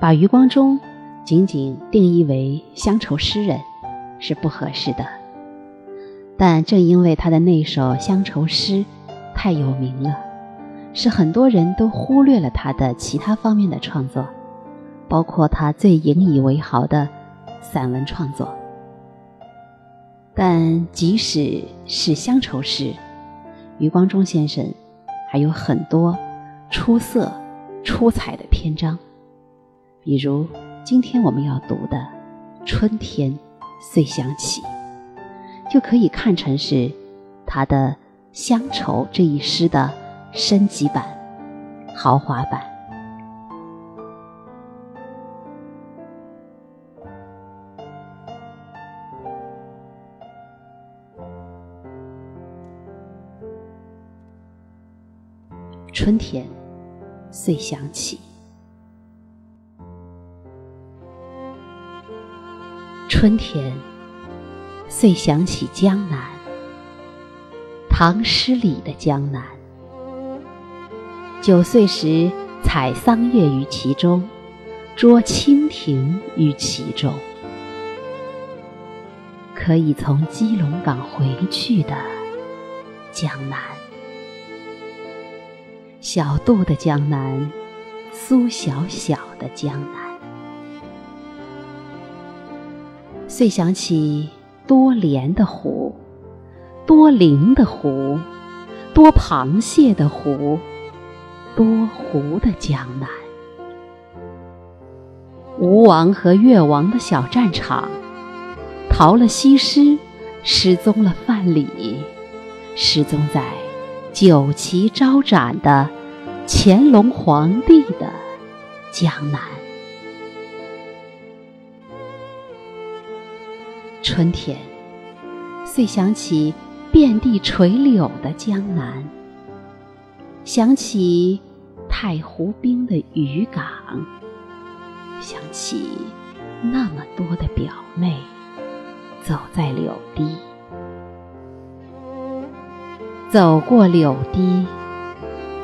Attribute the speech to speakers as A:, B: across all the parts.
A: 把余光中仅仅定义为乡愁诗人是不合适的。但正因为他的那首乡愁诗太有名了，使很多人都忽略了他的其他方面的创作，包括他最引以为豪的散文创作。但即使是乡愁诗，余光中先生还有很多出色、出彩的篇章，比如今天我们要读的《春天遂想起》，就可以看成是他的乡愁这一诗的升级版、豪华版。春天遂想起，春天遂想起江南，唐诗里的江南。九岁时采桑叶于其中，捉蜻蜓于其中。可以从基隆港回去的江南。小杜的江南，苏小小的江南，遂想起多莲的湖，多灵的湖，多螃蟹的湖，多湖的江南。吴王和越王的小战场，逃了西施，失踪了范蠡，失踪在。酒旗招展的乾隆皇帝的江南，春天。遂想起遍地垂柳的江南，想起太湖滨的渔港，想起那么多的表妹走在柳堤。走过柳堤，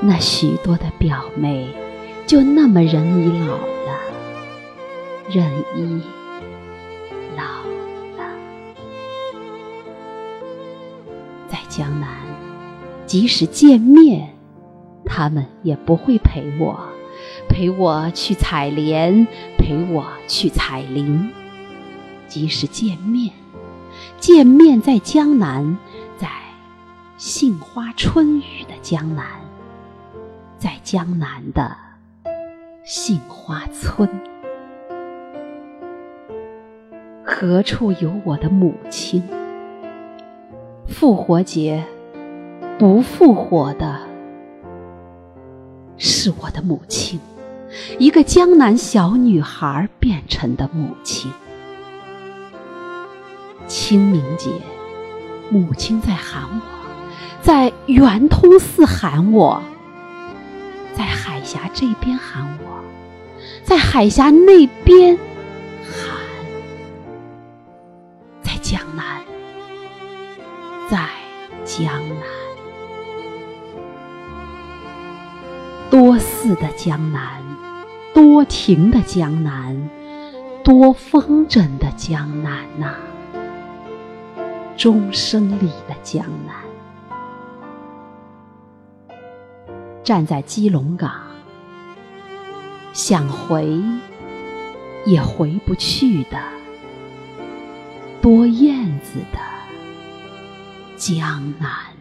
A: 那许多的表妹，就那么人已老了，人已江南，即使见面，他们也不会陪我，陪我去采莲，陪我去采菱。即使见面，见面在江南。在杏花春雨的江南，在江南的杏花村，何处有我的母亲？复活节不复活的是我的母亲，一个江南小女孩变成的母亲。清明节，母亲在喊我。在圆通寺喊我，在海峡这边喊我，在海峡那边在江南，多寺的江南，多亭的江南，多风筝的江南呐，钟声里的江南。站在基隆港，想回也回不去的多燕子的江南。